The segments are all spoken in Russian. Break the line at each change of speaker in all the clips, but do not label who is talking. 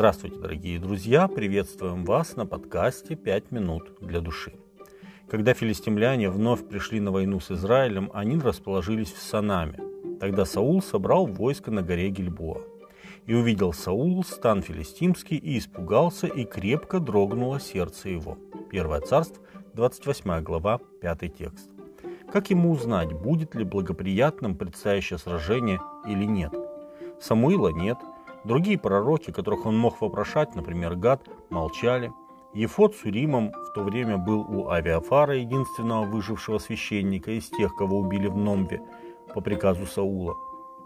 Здравствуйте, дорогие друзья! Приветствуем вас на подкасте «Пять минут для души». Когда филистимляне вновь пришли на войну с Израилем, они расположились в Санаме. Тогда Саул собрал войско на горе Гильбоа. И увидел Саул стан филистимский, и испугался, и крепко дрогнуло сердце его. Первое царство, 28 глава, 5 текст. Как ему узнать, будет ли благоприятным предстоящее сражение или нет? Самуила нет, другие пророки, которых он мог вопрошать, например, Гад, молчали. Ефот с Уримом в то время был у Авиафара, единственного выжившего священника из тех, кого убили в Номве по приказу Саула.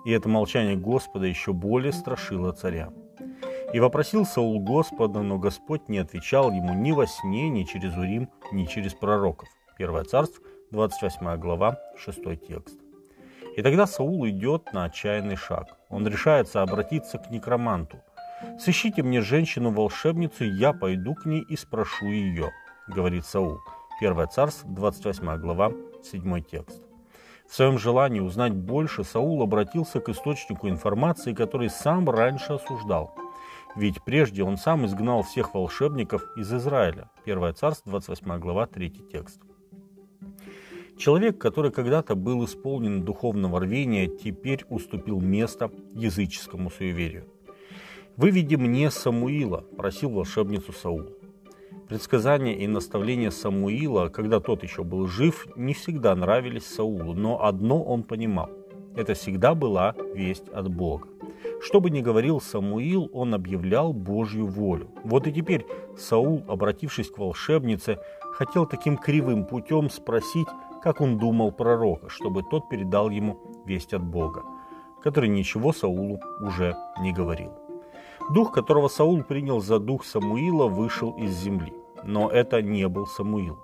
И это молчание Господа еще более страшило царя. И вопросил Саул Господа, но Господь не отвечал ему ни во сне, ни через Урим, ни через пророков. Первое царство, 28 глава, 6 текст. И тогда Саул идет на отчаянный шаг. Он решается обратиться к некроманту. «Сыщите мне женщину-волшебницу, я пойду к ней и спрошу ее», — говорит Саул. Первое царство, 28 глава, 7 текст. В своем желании узнать больше Саул обратился к источнику информации, который сам раньше осуждал. Ведь прежде он сам изгнал всех волшебников из Израиля. Первое царство, 28 глава, 3 текст. Человек, который когда-то был исполнен духовного рвения, теперь уступил место языческому суеверию. «Выведи мне Самуила», – просил волшебницу Саул. Предсказания и наставления Самуила, когда тот еще был жив, не всегда нравились Саулу, но одно он понимал – это всегда была весть от Бога. Что бы ни говорил Самуил, он объявлял Божью волю. Вот и теперь Саул, обратившись к волшебнице, хотел таким кривым путем спросить, как он думал пророка, чтобы тот передал ему весть от Бога, который ничего Саулу уже не говорил. Дух, которого Саул принял за дух Самуила, вышел из земли. Но это не был Самуил.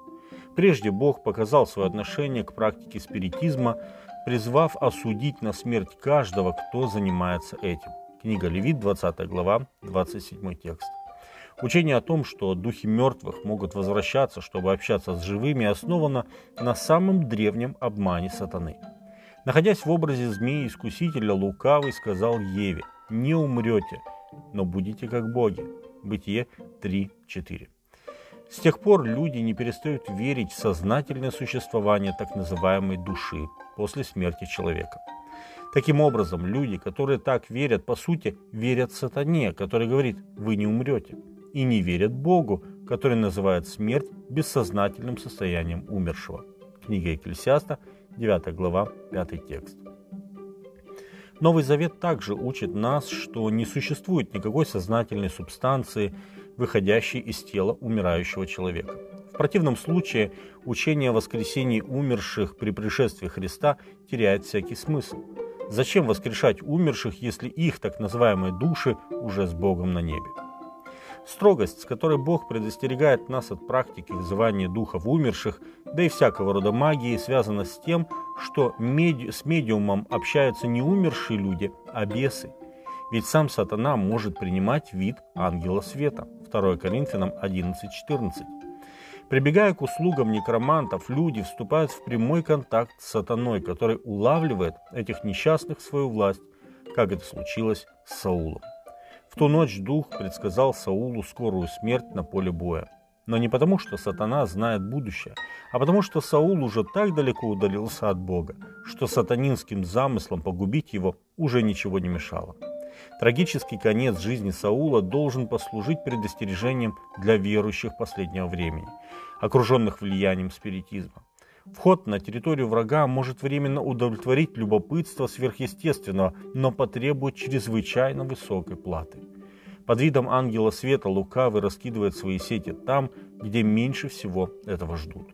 Прежде Бог показал свое отношение к практике спиритизма, призвав осудить на смерть каждого, кто занимается этим. Книга Левит, 20 глава, 27 текст. Учение о том, что духи мертвых могут возвращаться, чтобы общаться с живыми, основано на самом древнем обмане сатаны. Находясь в образе змеи-искусителя, лукавый сказал Еве, «Не умрете, но будете как боги». Бытие 3.4. С тех пор люди не перестают верить в сознательное существование так называемой души после смерти человека. Таким образом, люди, которые так верят, по сути, верят сатане, который говорит «вы не умрете» и не верят Богу, который называет смерть бессознательным состоянием умершего. Книга Екклесиаста, 9 глава, 5 текст. Новый Завет также учит нас, что не существует никакой сознательной субстанции, выходящей из тела умирающего человека. В противном случае учение о воскресении умерших при пришествии Христа теряет всякий смысл. Зачем воскрешать умерших, если их так называемые души уже с Богом на небе? Строгость, с которой Бог предостерегает нас от практики вызывания духов умерших, да и всякого рода магии, связана с тем, что меди... с медиумом общаются не умершие люди, а бесы. Ведь сам сатана может принимать вид ангела света. 2 Коринфянам 11.14. Прибегая к услугам некромантов, люди вступают в прямой контакт с сатаной, который улавливает этих несчастных в свою власть, как это случилось с Саулом. В ту ночь дух предсказал Саулу скорую смерть на поле боя. Но не потому, что сатана знает будущее, а потому, что Саул уже так далеко удалился от Бога, что сатанинским замыслом погубить его уже ничего не мешало. Трагический конец жизни Саула должен послужить предостережением для верующих последнего времени, окруженных влиянием спиритизма. Вход на территорию врага может временно удовлетворить любопытство сверхъестественного, но потребует чрезвычайно высокой платы. Под видом ангела света лукавый раскидывает свои сети там, где меньше всего этого ждут.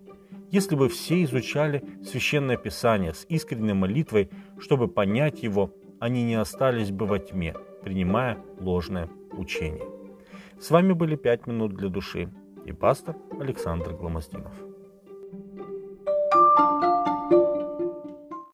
Если бы все изучали священное писание с искренней молитвой, чтобы понять его, они не остались бы во тьме, принимая ложное учение. С вами были «Пять минут для души» и пастор Александр Гломоздинов.